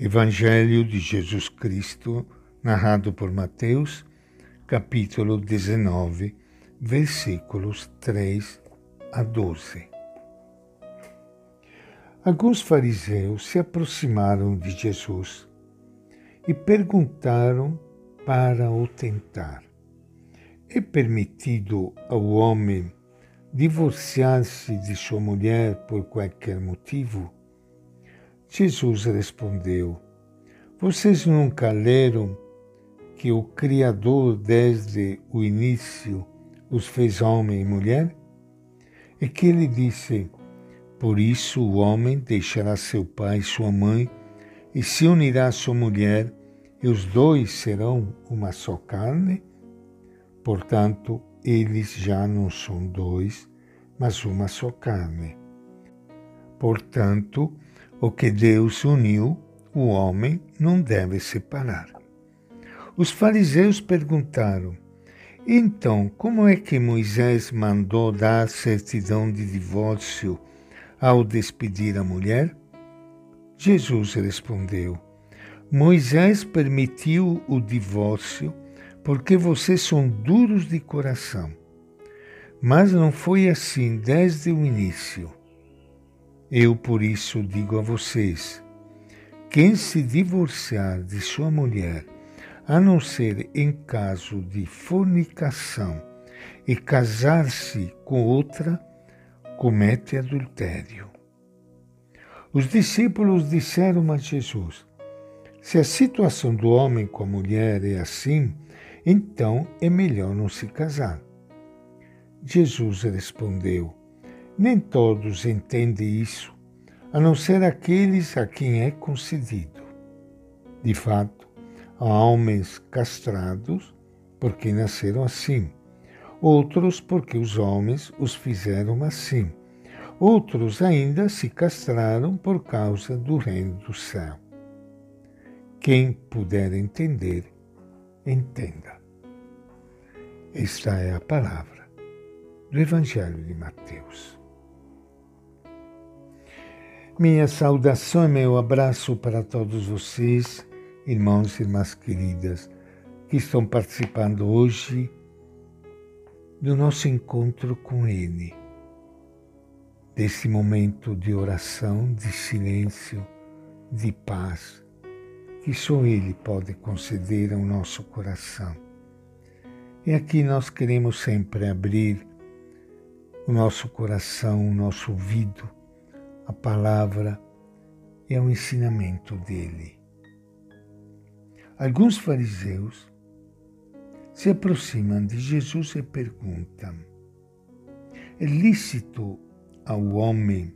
Evangelho de Jesus Cristo, narrado por Mateus, capítulo 19, versículos 3 a 12. Alguns fariseus se aproximaram de Jesus e perguntaram para o tentar: É permitido ao homem divorciar-se de sua mulher por qualquer motivo? Jesus respondeu: Vocês nunca leram que o Criador, desde o início, os fez homem e mulher? E que ele disse: Por isso o homem deixará seu pai e sua mãe e se unirá à sua mulher, e os dois serão uma só carne? Portanto, eles já não são dois, mas uma só carne. Portanto, o que Deus uniu, o homem não deve separar. Os fariseus perguntaram: então, como é que Moisés mandou dar certidão de divórcio ao despedir a mulher? Jesus respondeu: Moisés permitiu o divórcio porque vocês são duros de coração. Mas não foi assim desde o início. Eu, por isso, digo a vocês: quem se divorciar de sua mulher, a não ser em caso de fornicação, e casar-se com outra, comete adultério. Os discípulos disseram a Jesus: Se a situação do homem com a mulher é assim, então é melhor não se casar. Jesus respondeu: nem todos entendem isso, a não ser aqueles a quem é concedido. De fato, há homens castrados porque nasceram assim, outros porque os homens os fizeram assim, outros ainda se castraram por causa do reino do céu. Quem puder entender, entenda. Esta é a palavra do Evangelho de Mateus. Minha saudação e meu abraço para todos vocês, irmãos e irmãs queridas, que estão participando hoje do nosso encontro com Ele, desse momento de oração, de silêncio, de paz, que só Ele pode conceder ao nosso coração. E aqui nós queremos sempre abrir o nosso coração, o nosso ouvido a palavra é o ensinamento dele. Alguns fariseus se aproximam de Jesus e perguntam: É lícito ao homem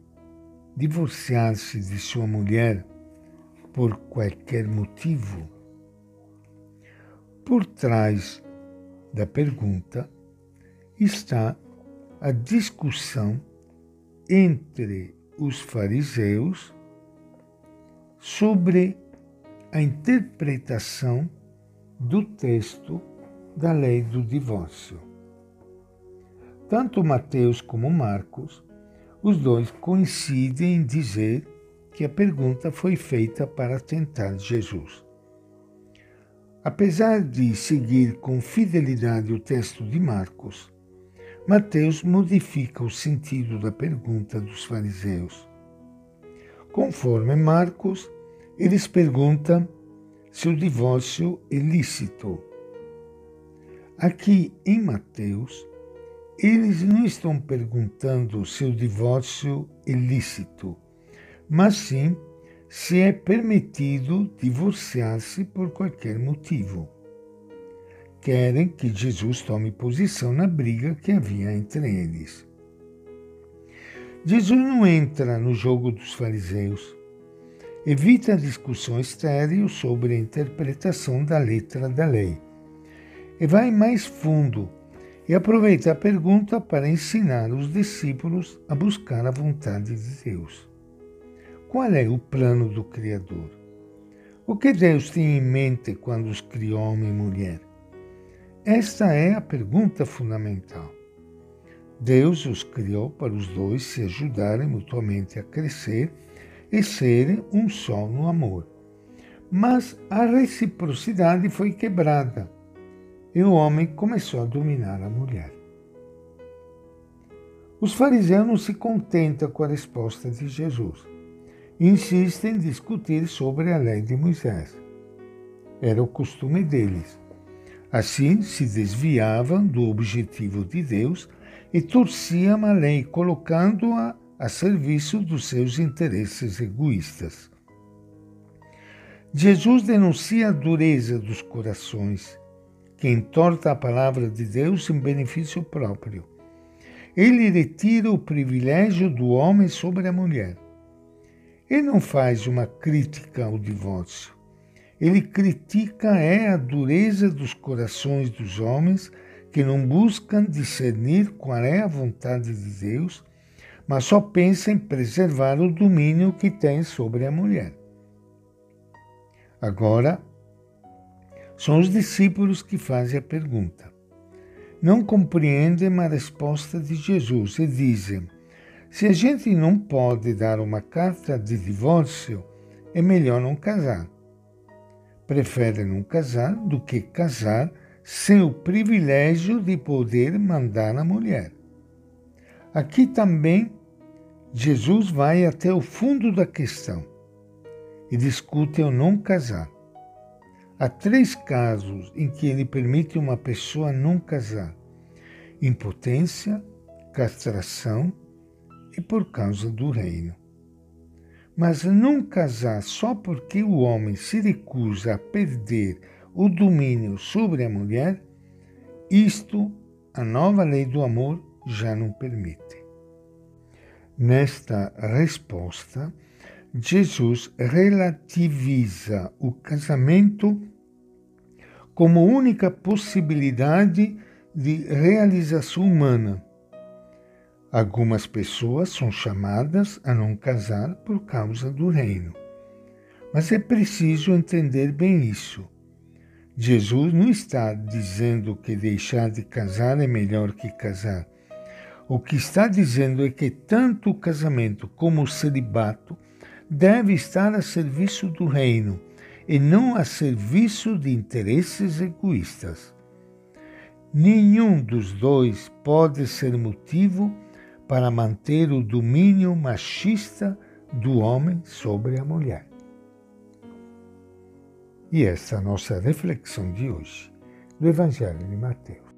divorciar-se de sua mulher por qualquer motivo? Por trás da pergunta está a discussão entre os fariseus sobre a interpretação do texto da lei do divórcio. Tanto Mateus como Marcos, os dois coincidem em dizer que a pergunta foi feita para tentar Jesus. Apesar de seguir com fidelidade o texto de Marcos, Mateus modifica o sentido da pergunta dos fariseus. Conforme Marcos, eles perguntam se o divórcio é lícito. Aqui em Mateus, eles não estão perguntando se o divórcio é lícito, mas sim se é permitido divorciar-se por qualquer motivo querem que Jesus tome posição na briga que havia entre eles. Jesus não entra no jogo dos fariseus. Evita a discussão estéril sobre a interpretação da letra da lei. E vai mais fundo e aproveita a pergunta para ensinar os discípulos a buscar a vontade de Deus. Qual é o plano do Criador? O que Deus tem em mente quando os criou homem e mulher? Esta é a pergunta fundamental. Deus os criou para os dois se ajudarem mutuamente a crescer e serem um só no amor. Mas a reciprocidade foi quebrada e o homem começou a dominar a mulher. Os fariseus não se contentam com a resposta de Jesus. Insistem em discutir sobre a lei de Moisés. Era o costume deles. Assim, se desviavam do objetivo de Deus e torciam a lei, colocando-a a serviço dos seus interesses egoístas. Jesus denuncia a dureza dos corações, que entorta a palavra de Deus em benefício próprio ele retira o privilégio do homem sobre a mulher. Ele não faz uma crítica ao divórcio. Ele critica é a dureza dos corações dos homens que não buscam discernir qual é a vontade de Deus, mas só pensam em preservar o domínio que tem sobre a mulher. Agora, são os discípulos que fazem a pergunta não compreendem a resposta de Jesus e dizem: se a gente não pode dar uma carta de divórcio, é melhor não casar. Preferem não casar do que casar sem o privilégio de poder mandar a mulher. Aqui também Jesus vai até o fundo da questão e discute o não casar. Há três casos em que ele permite uma pessoa não casar: impotência, castração e por causa do reino. Mas não casar só porque o homem se recusa a perder o domínio sobre a mulher, isto a nova lei do amor já não permite. Nesta resposta, Jesus relativiza o casamento como única possibilidade de realização humana. Algumas pessoas são chamadas a não casar por causa do reino. Mas é preciso entender bem isso. Jesus não está dizendo que deixar de casar é melhor que casar. O que está dizendo é que tanto o casamento como o celibato deve estar a serviço do reino e não a serviço de interesses egoístas. Nenhum dos dois pode ser motivo para manter o domínio machista do homem sobre a mulher. E essa é a nossa reflexão de hoje do Evangelho de Mateus.